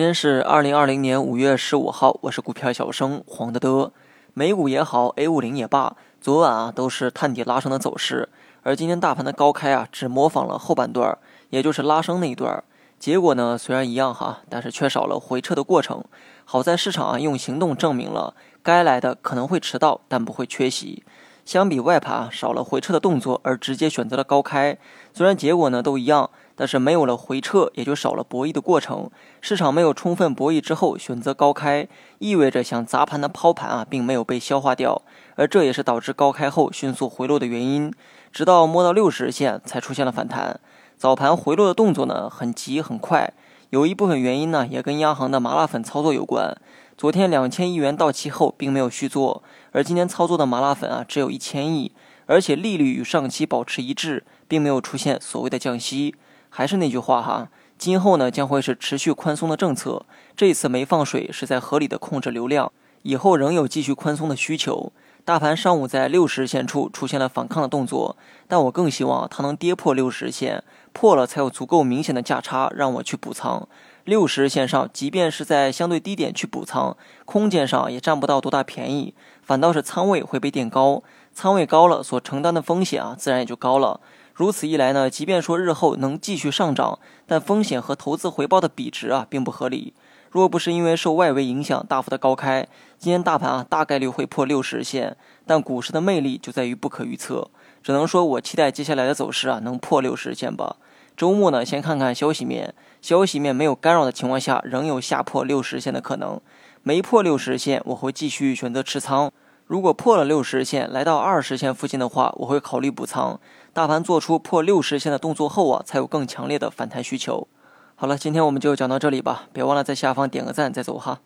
今天是二零二零年五月十五号，我是股票小生黄德德。美股也好，A 五零也罢，昨晚啊都是探底拉升的走势，而今天大盘的高开啊只模仿了后半段，也就是拉升那一段。结果呢虽然一样哈，但是缺少了回撤的过程。好在市场啊用行动证明了，该来的可能会迟到，但不会缺席。相比外盘少了回撤的动作，而直接选择了高开，虽然结果呢都一样。但是没有了回撤，也就少了博弈的过程。市场没有充分博弈之后选择高开，意味着想砸盘的抛盘啊，并没有被消化掉，而这也是导致高开后迅速回落的原因。直到摸到六十日线才出现了反弹。早盘回落的动作呢，很急很快。有一部分原因呢，也跟央行的麻辣粉操作有关。昨天两千亿元到期后，并没有续作，而今天操作的麻辣粉啊，只有一千亿，而且利率与上期保持一致，并没有出现所谓的降息。还是那句话哈，今后呢将会是持续宽松的政策。这次没放水，是在合理的控制流量，以后仍有继续宽松的需求。大盘上午在六十日线处出现了反抗的动作，但我更希望它能跌破六十日线，破了才有足够明显的价差让我去补仓。六十日线上，即便是在相对低点去补仓，空间上也占不到多大便宜，反倒是仓位会被垫高。仓位高了，所承担的风险啊，自然也就高了。如此一来呢，即便说日后能继续上涨，但风险和投资回报的比值啊，并不合理。若不是因为受外围影响大幅的高开，今天大盘啊大概率会破六十日线。但股市的魅力就在于不可预测，只能说我期待接下来的走势啊能破六十日线吧。周末呢，先看看消息面，消息面没有干扰的情况下，仍有下破六十日线的可能。没破六十日线，我会继续选择持仓。如果破了六十日线，来到二十线附近的话，我会考虑补仓。大盘做出破六十线的动作后啊，才有更强烈的反弹需求。好了，今天我们就讲到这里吧，别忘了在下方点个赞再走哈。